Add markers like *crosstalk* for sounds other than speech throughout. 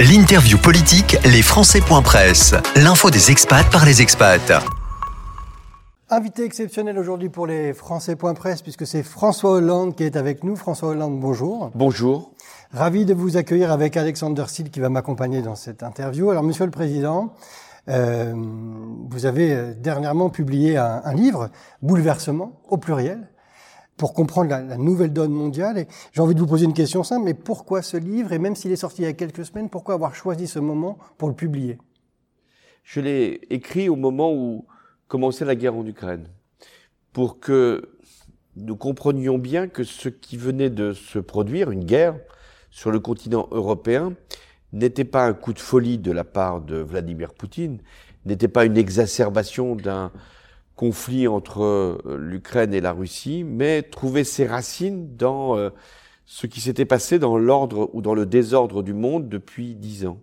L'interview politique, les Presse. L'info des expats par les expats. Invité exceptionnel aujourd'hui pour les Presse, puisque c'est François Hollande qui est avec nous. François Hollande, bonjour. Bonjour. Ravi de vous accueillir avec Alexander Sil qui va m'accompagner dans cette interview. Alors, Monsieur le Président, euh, vous avez euh, dernièrement publié un, un livre, Bouleversement, au pluriel, pour comprendre la, nouvelle donne mondiale. Et j'ai envie de vous poser une question simple, mais pourquoi ce livre? Et même s'il est sorti il y a quelques semaines, pourquoi avoir choisi ce moment pour le publier? Je l'ai écrit au moment où commençait la guerre en Ukraine, pour que nous comprenions bien que ce qui venait de se produire, une guerre sur le continent européen, n'était pas un coup de folie de la part de Vladimir Poutine, n'était pas une exacerbation d'un conflit entre euh, l'Ukraine et la Russie, mais trouver ses racines dans euh, ce qui s'était passé dans l'ordre ou dans le désordre du monde depuis dix ans.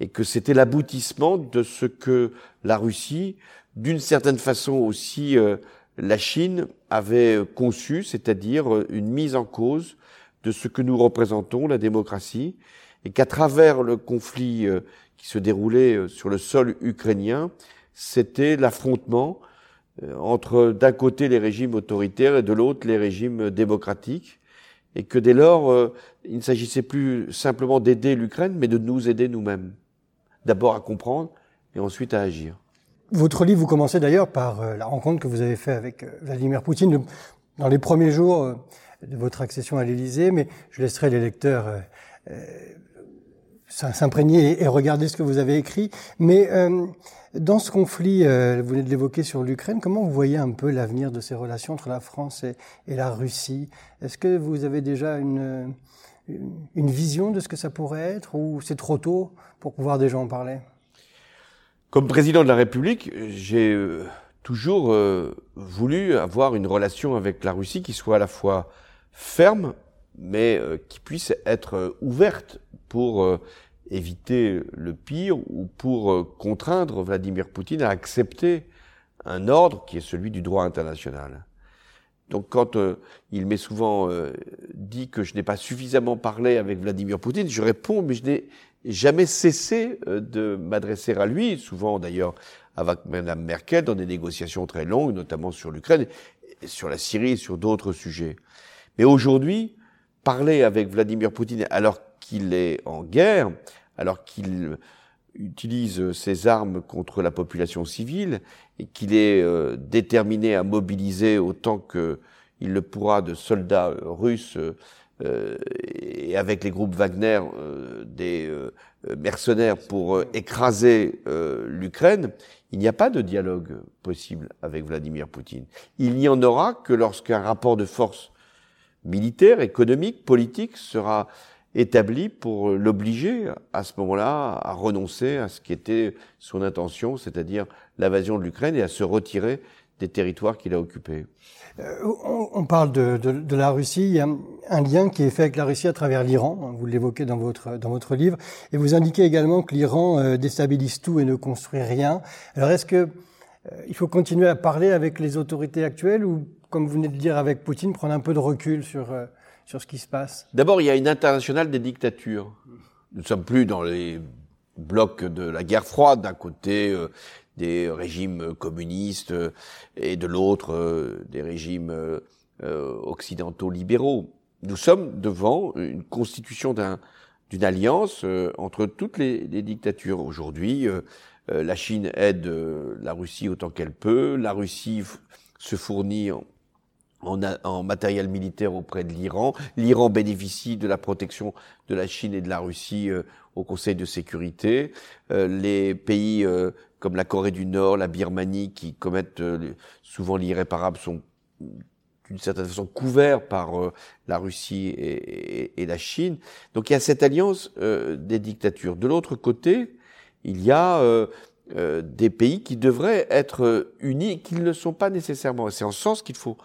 Et que c'était l'aboutissement de ce que la Russie, d'une certaine façon aussi euh, la Chine, avait conçu, c'est-à-dire une mise en cause de ce que nous représentons, la démocratie, et qu'à travers le conflit qui se déroulait sur le sol ukrainien, c'était l'affrontement entre d'un côté les régimes autoritaires et de l'autre les régimes démocratiques, et que dès lors, euh, il ne s'agissait plus simplement d'aider l'Ukraine, mais de nous aider nous-mêmes. D'abord à comprendre et ensuite à agir. Votre livre, vous commencez d'ailleurs par euh, la rencontre que vous avez faite avec Vladimir Poutine dans les premiers jours de votre accession à l'Élysée, mais je laisserai les lecteurs s'imprégner et regarder ce que vous avez écrit. Mais euh, dans ce conflit, euh, vous venez de l'évoquer sur l'Ukraine, comment vous voyez un peu l'avenir de ces relations entre la France et, la Russie? Est-ce que vous avez déjà une, vision de ce que ça pourrait être ou c'est trop tôt pour pouvoir déjà en parler? Comme président de la République, j'ai euh, toujours voulu avoir une relation avec la Russie qui soit à la fois ferme, mais qui puisse être ouverte pour euh, éviter le pire ou pour euh, contraindre Vladimir Poutine à accepter un ordre qui est celui du droit international. Donc quand euh, il m'est souvent dit que je n'ai pas suffisamment parlé avec Vladimir Poutine, je réponds mais je n'ai jamais cessé de m'adresser à lui, souvent d'ailleurs avec Mme Merkel dans des négociations très longues, notamment sur l'Ukraine, sur la Syrie et sur d'autres sujets. Mais aujourd'hui, parler avec Vladimir Poutine alors qu'il est en guerre, alors qu'il utilise ses armes contre la population civile et qu'il est euh, déterminé à mobiliser autant qu'il le pourra de soldats euh, russes euh, et avec les groupes Wagner des mercenaires pour écraser l'Ukraine, il n'y a pas de dialogue possible avec Vladimir Poutine. Il n'y en aura que lorsqu'un rapport de force militaire, économique, politique sera établi pour l'obliger à ce moment-là à renoncer à ce qui était son intention, c'est-à-dire l'invasion de l'Ukraine et à se retirer des territoires qu'il a occupés. Euh, on, parle de, la Russie. Il y a un, lien qui est fait avec la Russie à travers l'Iran. Vous l'évoquez dans votre dans votre livre, et vous indiquez également que l'Iran euh, déstabilise tout et ne construit rien. Alors, est-ce que euh, il faut continuer à parler avec les autorités actuelles ou, comme vous venez de dire avec Poutine, prendre un peu de recul sur sur ce qui se passe D'abord, il y a une internationale des dictatures. Nous ne sommes plus dans les blocs de la guerre froide, d'un côté euh, des régimes communistes euh, et de l'autre euh, des régimes occidentaux libéraux. Nous sommes devant une constitution d'une alliance entre toutes les, dictatures. Aujourd'hui, la Chine aide la Russie autant qu'elle peut, la Russie se fournit en, en, matériel militaire auprès de l'Iran. L'Iran bénéficie de la protection de la Chine et de la Russie euh, au Conseil de sécurité. Euh, les pays euh, comme la Corée du Nord, la Birmanie, qui commettent souvent l'irréparable, sont d'une certaine façon couverts par la Russie et, et, et, la Chine. Donc il y a cette alliance des dictatures. De l'autre côté, il y a des pays qui devraient être unis, qui ne le sont pas nécessairement. C'est en ce sens qu'il faut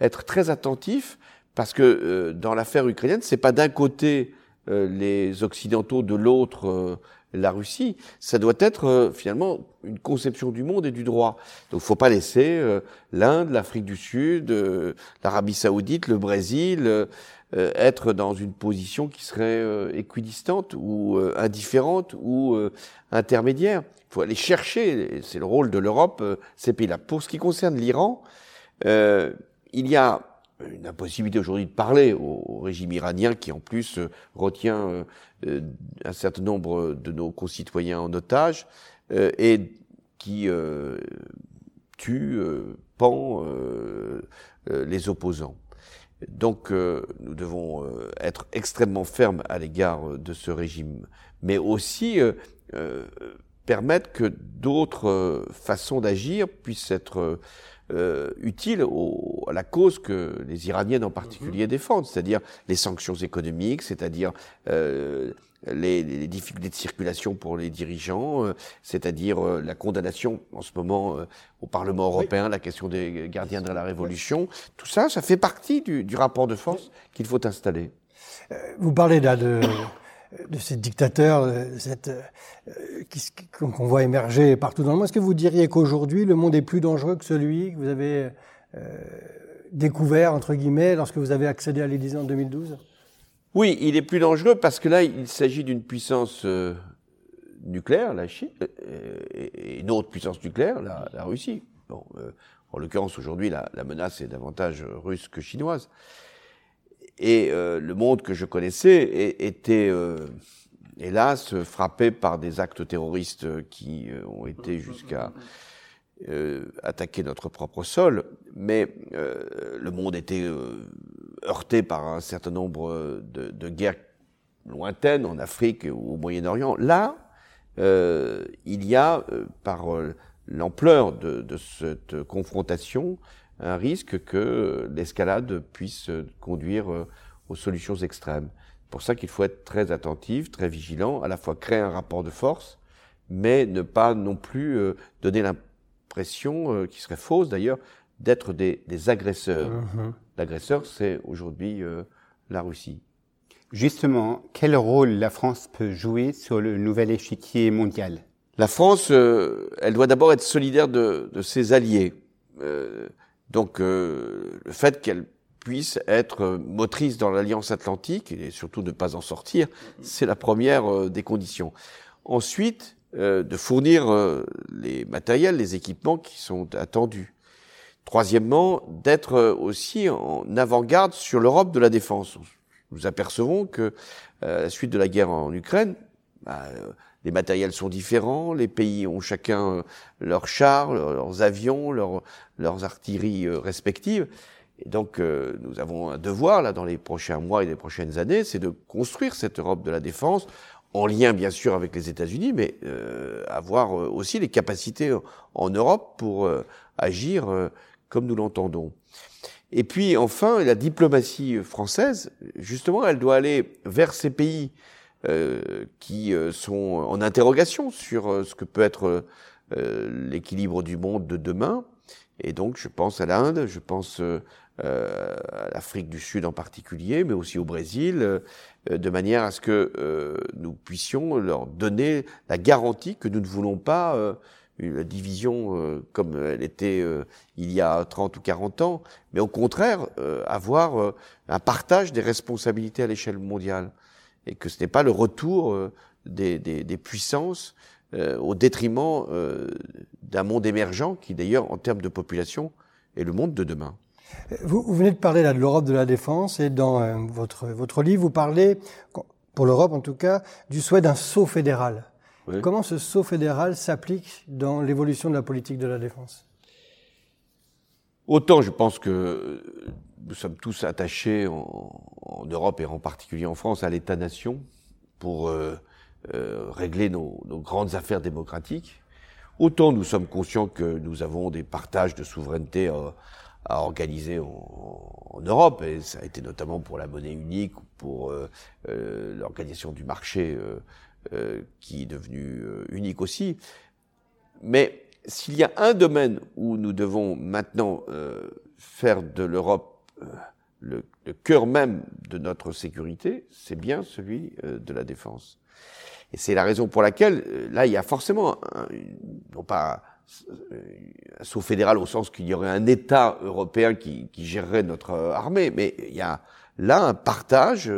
être très attentif parce que euh, dans l'affaire ukrainienne, c'est pas d'un côté euh, les occidentaux, de l'autre euh, la Russie. Ça doit être finalement une conception du monde et du droit. Donc, faut pas laisser l'Inde, l'Afrique du Sud, l'Arabie Saoudite, le Brésil, être dans une position qui serait équidistante ou indifférente ou intermédiaire. Il faut aller chercher, c'est le rôle de l'Europe, ces pays-là. Pour ce qui concerne l'Iran, il y a une impossibilité aujourd'hui de parler au, régime iranien qui en plus euh, retient euh, euh, un certain nombre de nos concitoyens en otage et qui tue, pend les opposants. Donc nous devons être extrêmement fermes à l'égard de ce régime, mais aussi permettre que d'autres façons d'agir puissent être euh, utile au, à la cause que les Iraniennes en particulier mhm. défendent, c'est-à-dire les sanctions économiques, c'est-à-dire euh, les, les, difficultés de circulation pour les dirigeants, euh, c'est-à-dire euh, la condamnation en ce moment euh, au Parlement européen, la question des gardiens de la révolution. Tout ça, ça fait partie du, du rapport de force qu'il faut installer. Vous parlez là de de ces dictateurs, cette, euh, qu'on voit émerger partout dans le monde. Est-ce que vous diriez qu'aujourd'hui, le monde est plus dangereux que celui que vous avez euh, découvert, entre guillemets, lorsque vous avez accédé à l'Élysée en 2012 Oui, il est plus dangereux parce que là, il s'agit d'une puissance euh, nucléaire, la Chine, et une autre puissance nucléaire, la, Russie. Bon, en l'occurrence, aujourd'hui, la, menace est davantage russe que chinoise. Et euh, le monde que je connaissais était, euh, hélas, frappé par des actes terroristes qui euh, ont été jusqu'à attaquer notre propre sol. Mais le monde était heurté par un certain nombre de, de, guerres lointaines en Afrique ou au Moyen-Orient. Là, il y a, par l'ampleur de, de, cette confrontation, un risque que l'escalade puisse conduire euh, aux solutions extrêmes. C'est pour ça qu'il faut être très attentif, très vigilant, à la fois créer un rapport de force, mais ne pas non plus euh, donner l'impression, euh, qui serait fausse d'ailleurs, d'être des, agresseurs. Mm-hmm. L'agresseur, c'est aujourd'hui la Russie. Justement, quel rôle la France peut jouer sur le nouvel échiquier mondial? La France, elle doit d'abord être solidaire de, de ses alliés. Donc euh, le fait qu'elle puisse être motrice dans l'Alliance Atlantique et surtout ne pas en sortir, c'est la première euh, des conditions. Ensuite, euh, de fournir les matériels, les équipements qui sont attendus. Troisièmement, d'être aussi en avant-garde sur l'Europe de la défense. Nous apercevons que à la suite de la guerre en Ukraine, bah, les matériels sont différents, les pays ont chacun euh, leurs chars, leurs avions, leurs, leurs artilleries euh, respectives. Et donc, euh, nous avons un devoir, là, dans les prochains mois et les prochaines années, c'est de construire cette Europe de la défense, en lien, bien sûr, avec les États-Unis, mais euh, avoir aussi les capacités en Europe pour agir comme nous l'entendons. Et puis, enfin, la diplomatie française, justement, elle doit aller vers ces pays euh, qui euh, sont en interrogation sur euh, ce que peut être l'équilibre du monde de demain. Et donc, je pense à l'Inde, je pense à l'Afrique du Sud en particulier, mais aussi au Brésil, de manière à ce que nous puissions leur donner la garantie que nous ne voulons pas une division comme elle était il y a 30 ou 40 ans, mais au contraire avoir un partage des responsabilités à l'échelle mondiale. Et que ce n'est pas le retour euh, des, des, des puissances euh, au détriment euh, d'un monde émergent qui d'ailleurs en termes de population est le monde de demain. Vous, vous venez de parler là de l'Europe de la défense et dans votre, votre livre vous parlez, pour l'Europe en tout cas, du souhait d'un saut fédéral. Comment ce saut fédéral s'applique dans l'évolution de la politique de la défense? Autant je pense que nous sommes tous attachés en, Europe et en particulier en France à l'État-nation pour euh, euh, régler nos, grandes affaires démocratiques. Autant nous sommes conscients que nous avons des partages de souveraineté à, organiser en, Europe, et ça a été notamment pour la monnaie unique ou pour euh, l'organisation du marché qui est devenu unique aussi. Mais s'il y a un domaine où nous devons maintenant faire de l'Europe euh, le, cœur même de notre sécurité, c'est bien celui euh, de la défense. Et c'est la raison pour laquelle, euh, là, il y a forcément, non pas un saut fédéral au sens qu'il y aurait un État européen qui, qui gérerait notre armée, mais il y a là un partage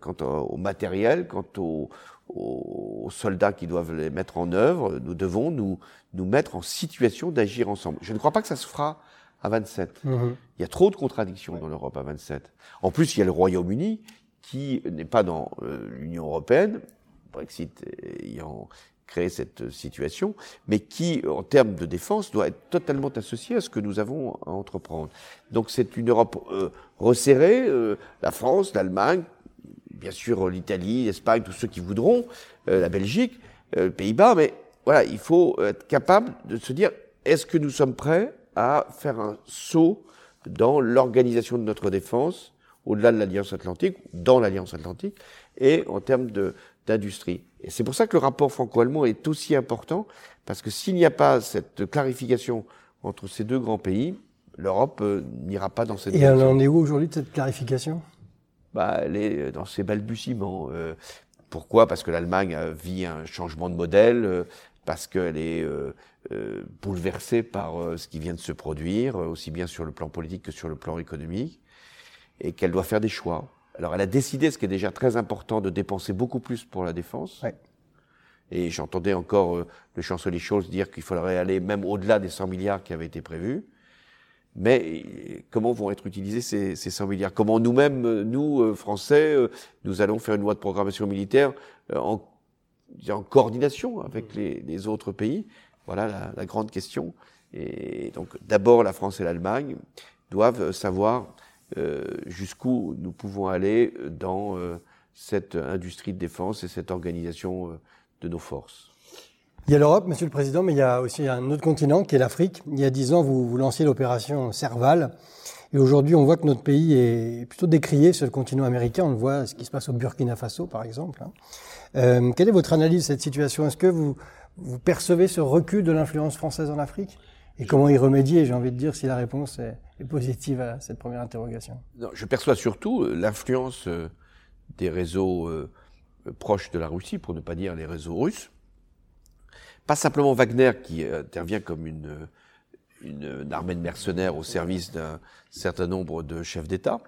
quant au matériel, quant aux, aux soldats qui doivent les mettre en œuvre. Nous devons nous, nous mettre en situation d'agir ensemble. Je ne crois pas que ça se fera à 27. Mhm. Il y a trop de contradictions dans l'Europe à 27. En plus, il y a le Royaume-Uni qui n'est pas dans euh, l'Union européenne, Brexit ayant créé cette situation, mais qui, en termes de défense, doit être totalement associé à ce que nous avons à entreprendre. Donc c'est une Europe euh, resserrée, euh, la France, l'Allemagne, bien sûr l'Italie, l'Espagne, tous ceux qui voudront, la Belgique, les Pays-Bas, mais voilà, il faut être capable de se dire, est-ce que nous sommes prêts à faire un saut dans l'organisation de notre défense, au-delà de l'Alliance Atlantique, dans l'Alliance Atlantique, et en termes d'industrie. Et c'est pour ça que le rapport franco-allemand est aussi important, parce que s'il n'y a pas cette clarification entre ces deux grands pays, l'Europe euh, n'ira pas dans cette Et direction. Et on en est où aujourd'hui de cette clarification? Bah, Elle est dans ses balbutiements. Euh, pourquoi? Parce que l'Allemagne vit un changement de modèle, euh, parce qu'elle est euh, euh, bouleversée par euh, ce qui vient de se produire, aussi bien sur le plan politique que sur le plan économique, et qu'elle doit faire des choix. Alors elle a décidé, ce qui est déjà très important, de dépenser beaucoup plus pour la défense. Ouais. Et j'entendais encore le chancelier Scholz dire qu'il faudrait aller même au-delà des 100 milliards qui avaient été prévus. Mais comment vont être utilisés ces, ces 100 milliards? Comment nous-mêmes, nous, Français, nous allons faire une loi de programmation militaire en en coordination avec les, les autres pays? Voilà la, la, grande question. Et donc d'abord la France et l'Allemagne doivent savoir euh, jusqu'où nous pouvons aller dans euh, cette industrie de défense et cette organisation euh, de nos forces. Il y a l'Europe, Monsieur le Président, mais il y a aussi un autre continent qui est l'Afrique. Il y a dix ans, vous, vous lanciez l'opération Serval. Et aujourd'hui, on voit que notre pays est plutôt décrié sur le continent américain. On voit, ce qui se passe au Burkina Faso, par exemple. Hein. Euh, quelle est votre analyse de cette situation? Est-ce que vous percevez ce recul de l'influence française en Afrique? Et comment y remédier J'ai envie de dire si la réponse est, positive à cette première interrogation? Non, je perçois surtout euh, l'influence euh, des réseaux euh, proches de la Russie, pour ne pas dire les réseaux russes. Pas simplement Wagner qui intervient comme une, une, armée de mercenaires au service d'un certain nombre de chefs d'État,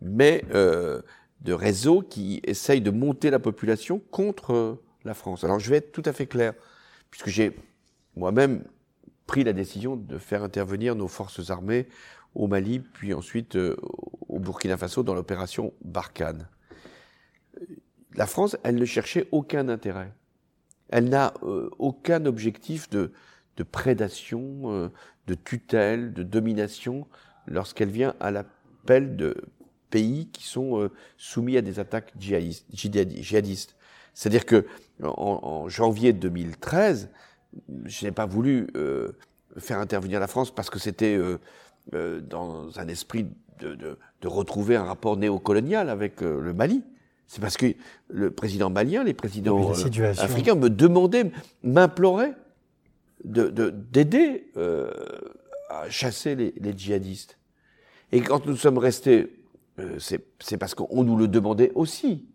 mais de réseaux qui essayent de monter la population contre la France. Alors je vais être tout à fait clair, puisque j'ai moi-même pris la décision de faire intervenir nos forces armées au Mali, puis ensuite euh, au Burkina Faso dans l'opération Barkhane. La France, elle ne cherchait aucun intérêt. Elle n'a euh, aucun objectif de, de prédation, euh, de tutelle, de domination lorsqu'elle vient à l'appel de pays qui sont soumis à des attaques djihadistes. C'est-à-dire que en, janvier 2013, je n'ai pas voulu euh, faire intervenir la France parce que c'était euh, euh dans un esprit de, de, de, retrouver un rapport néocolonial avec le Mali. C'est parce que le président malien, les présidents africains me demandaient, m'imploraient d'aider à chasser les, les djihadistes. Et quand nous sommes restés c'est parce qu'on nous le demandait aussi.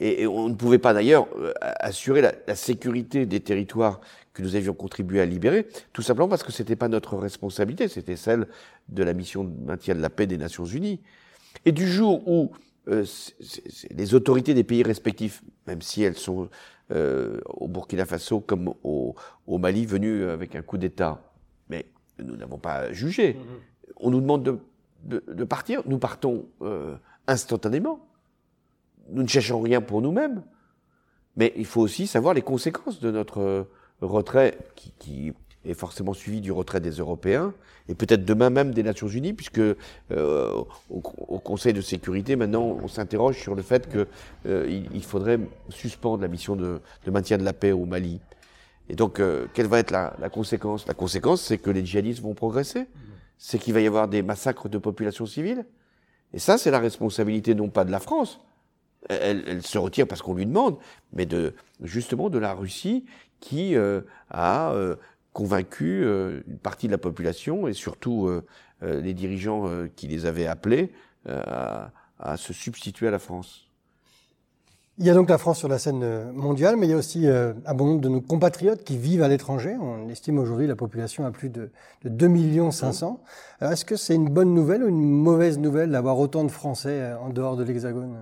Et, et on ne pouvait pas d'ailleurs euh, assurer la, la, sécurité des territoires que nous avions contribué à libérer, tout simplement parce que c'était pas notre responsabilité, c'était celle de la mission de maintien de la paix des Nations Unies. Et du jour où euh, c est, c est, les autorités des pays respectifs, même si elles sont euh, au Burkina Faso comme au, au, Mali venues avec un coup d'État, mais nous n'avons pas jugé, mmh. on nous demande de de, de partir, nous partons euh, instantanément. Nous ne cherchons rien pour nous-mêmes. Mais il faut aussi savoir les conséquences de notre euh, retrait, qui, qui est forcément suivi du retrait des Européens, et peut-être demain même des Nations Unies, puisque euh, au, au, Conseil de sécurité, maintenant, on s'interroge sur le fait qu'il euh, il faudrait suspendre la mission de, de, maintien de la paix au Mali. Et donc, euh, quelle va être la, la conséquence? La conséquence, c'est que les djihadistes vont progresser c'est qu'il va y avoir des massacres de populations civiles. Et ça, c'est la responsabilité non pas de la France, elle, elle se retire parce qu'on lui demande, mais de justement de la Russie qui euh, a euh, convaincu euh, une partie de la population et surtout les dirigeants qui les avaient appelés à, à, se substituer à la France. Il y a donc la France sur la scène mondiale, mais il y a aussi un bon nombre de nos compatriotes qui vivent à l'étranger. On estime aujourd'hui la population à plus de, de 2 millions 500. Alors est-ce que c'est une bonne nouvelle ou une mauvaise nouvelle d'avoir autant de Français en dehors de l'Hexagone?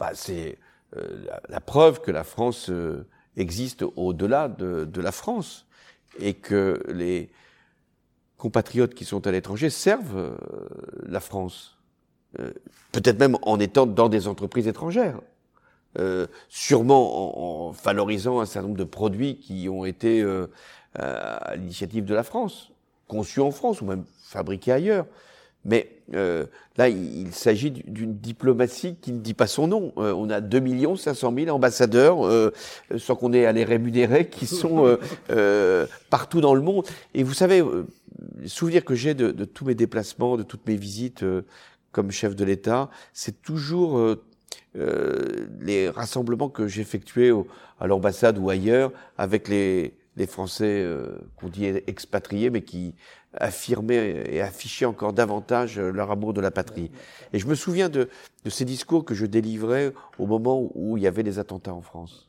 Bah, C'est euh, la, preuve que la France euh, existe au-delà de, de, la France et que les compatriotes qui sont à l'étranger servent euh, la France. Peut-être même en étant dans des entreprises étrangères. Sûrement en, en, valorisant un certain nombre de produits qui ont été à l'initiative de la France, conçus en France ou même fabriqués ailleurs. Mais euh, là, il, il s'agit d'une diplomatie qui ne dit pas son nom. Euh, on a 2 500 000 ambassadeurs, euh, sans qu'on ait à les rémunérer, qui sont *laughs* partout dans le monde. Et vous savez, les souvenirs que j'ai de, de, tous mes déplacements, de toutes mes visites comme chef de l'État, c'est toujours euh, les rassemblements que j'effectuais à l'ambassade ou ailleurs avec les, les Français euh, qu'on dit expatriés, mais qui affirmaient et affichaient encore davantage leur amour de la patrie. Et je me souviens de, de ces discours que je délivrais au moment où il y avait les attentats en France.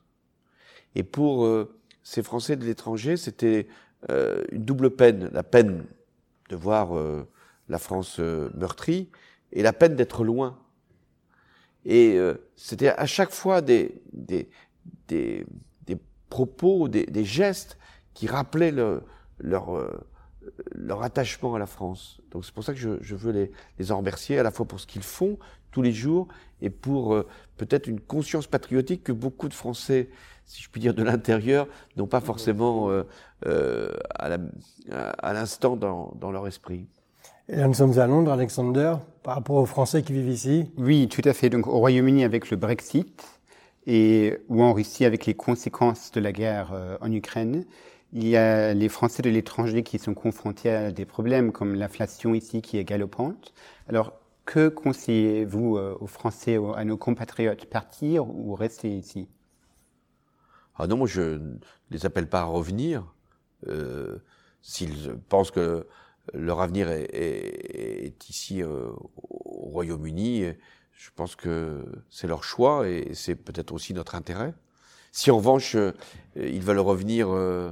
Et pour euh, ces Français de l'étranger, c'était euh, une double peine, la peine de voir euh, la France meurtrie et la peine d'être loin et euh, c'était à chaque fois des, des, des propos, des, des, gestes qui rappelaient le, leur, euh, leur attachement à la France. Donc c'est pour ça que je, je veux les, les, en remercier, à la fois pour ce qu'ils font tous les jours et pour euh, peut-être une conscience patriotique que beaucoup de Français, si je puis dire de l'intérieur, n'ont pas forcément à l'instant dans, dans leur esprit. Et là, nous sommes à Londres, Alexander, par rapport aux Français qui vivent ici. Oui, tout à fait. Donc, au Royaume-Uni avec le Brexit et ou en Russie avec les conséquences de la guerre euh, en Ukraine, il y a les Français de l'étranger qui sont confrontés à des problèmes comme l'inflation ici qui est galopante. Alors, que conseillez-vous euh, aux Français, à nos compatriotes, partir ou rester ici? Ah non, moi je ne les appelle pas à revenir. Euh, S'ils pensent que leur avenir est, est, est ici euh, au Royaume-Uni. Je pense que c'est leur choix et c'est peut-être aussi notre intérêt. Si en revanche euh, ils veulent revenir, euh,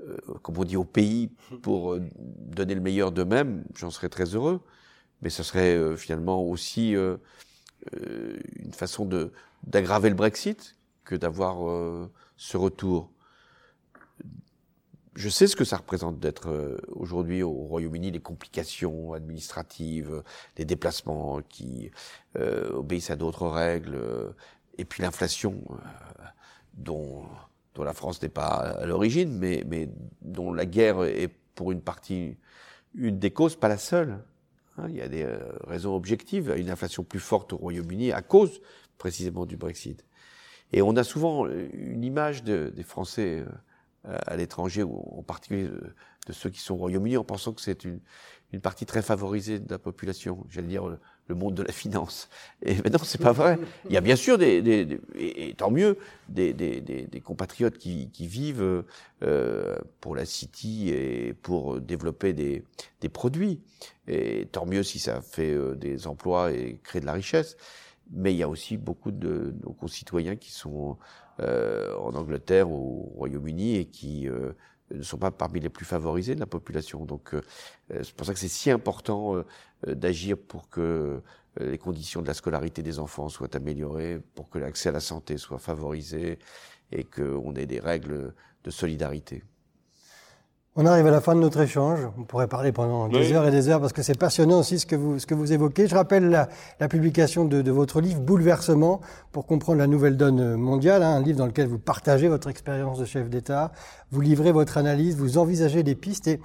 euh, comme on dit, au pays pour euh, donner le meilleur d'eux-mêmes, j'en serais très heureux. Mais ce serait finalement aussi une façon d'aggraver le Brexit que d'avoir ce retour je sais ce que ça représente d'être euh, aujourd'hui au Royaume-Uni, les complications administratives, les déplacements qui euh, obéissent à d'autres règles, euh, et puis l'inflation euh, dont, dont la France n'est pas à l'origine, mais, mais dont la guerre est pour une partie une des causes, pas la seule. Hein, il y a des euh, raisons objectives, une inflation plus forte au Royaume-Uni à cause précisément du Brexit. Et on a souvent une image de, des Français à l'étranger, ou en particulier de ceux qui sont au Royaume-Uni, en pensant que c'est une, une partie très favorisée de la population, j'allais dire le, le, monde de la finance. Et mais non, c'est pas vrai. Il y a bien sûr des, des, des et, tant mieux, des, des, des compatriotes qui, qui vivent euh, pour la City et pour développer des, des produits. Et tant mieux si ça fait euh, des emplois et crée de la richesse. Mais il y a aussi beaucoup de nos concitoyens qui sont euh, en Angleterre ou au Royaume-Uni et qui euh, ne sont pas parmi les plus favorisés de la population. Donc euh, c'est pour ça que c'est si important euh, d'agir pour que les conditions de la scolarité des enfants soient améliorées, pour que l'accès à la santé soit favorisé et qu'on ait des règles de solidarité. On arrive à la fin de notre échange. On pourrait parler pendant des heures et des heures parce que c'est passionnant aussi ce que vous, ce que vous évoquez. Je rappelle la, la publication de, de, votre livre Bouleversement pour comprendre la nouvelle donne mondiale, hein, un livre dans lequel vous partagez votre expérience de chef d'État, vous livrez votre analyse, vous envisagez des pistes. Et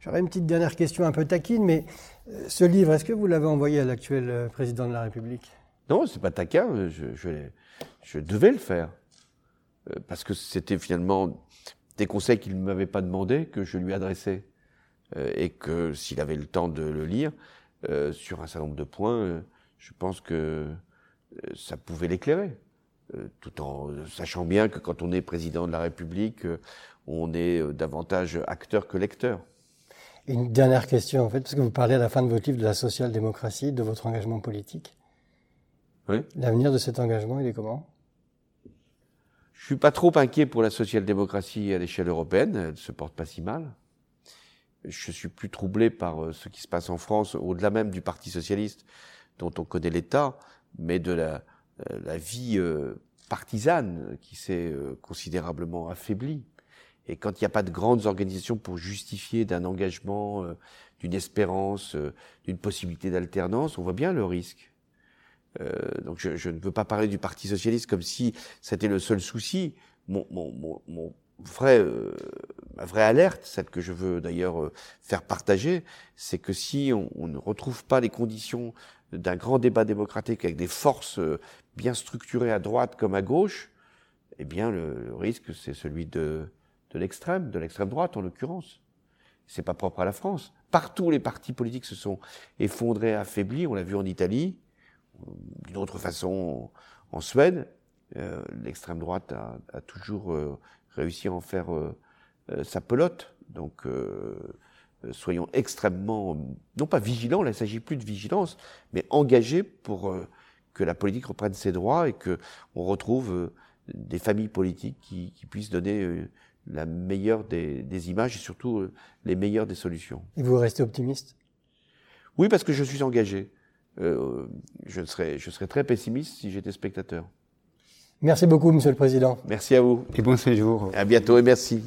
j'aurais une petite dernière question un peu taquine, mais euh, ce livre, est-ce que vous l'avez envoyé à l'actuel euh, président de la République? Non, c'est pas taquin. Je, je, je devais le faire euh, parce que c'était finalement des conseils qu'il ne m'avait pas demandé, que je lui adressais. Euh, et que s'il avait le temps de le lire, euh, sur un certain nombre de points, euh, je pense que ça pouvait l'éclairer. Tout en sachant bien que quand on est président de la République, on est davantage acteur que lecteur. Une dernière question, en fait, parce que vous parlez à la fin de votre livre de la social-démocratie, de votre engagement politique. Oui. L'avenir de cet engagement, il est comment? Je suis pas trop inquiet pour la social-démocratie à l'échelle européenne. Elle se porte pas si mal. Je suis plus troublé par euh, ce qui se passe en France, au-delà même du Parti socialiste, dont on connaît l'état, mais de la, euh, la vie euh, partisane qui s'est considérablement affaiblie. Et quand il n'y a pas de grandes organisations pour justifier d'un engagement, d'une espérance, d'une possibilité d'alternance, on voit bien le risque. Euh, donc je, je, ne veux pas parler du Parti socialiste comme si c'était le seul souci. Mon, mon, mon, mon vrai, euh, ma vraie alerte, celle que je veux d'ailleurs euh, faire partager, c'est que si on, on, ne retrouve pas les conditions d'un grand débat démocratique avec des forces bien structurées à droite comme à gauche, eh bien le, le risque c'est celui de, de l'extrême, de l'extrême droite en l'occurrence. C'est pas propre à la France. Partout les partis politiques se sont effondrés, affaiblis. On l'a vu en Italie, d'une autre façon en Suède. Euh, L'extrême droite a, a toujours euh, réussi à en faire euh, sa pelote. Donc soyons extrêmement, non pas vigilants, là il ne s'agit plus de vigilance, mais engagés pour que la politique reprenne ses droits et que on retrouve des familles politiques qui, qui puissent donner la meilleure des, des, images et surtout les meilleures des solutions. Et vous restez optimiste? Oui, parce que je suis engagé euh, je, serais, je serais très pessimiste si j'étais spectateur. Merci beaucoup, Monsieur le Président. Merci à vous. Et bon séjour. À bientôt et merci.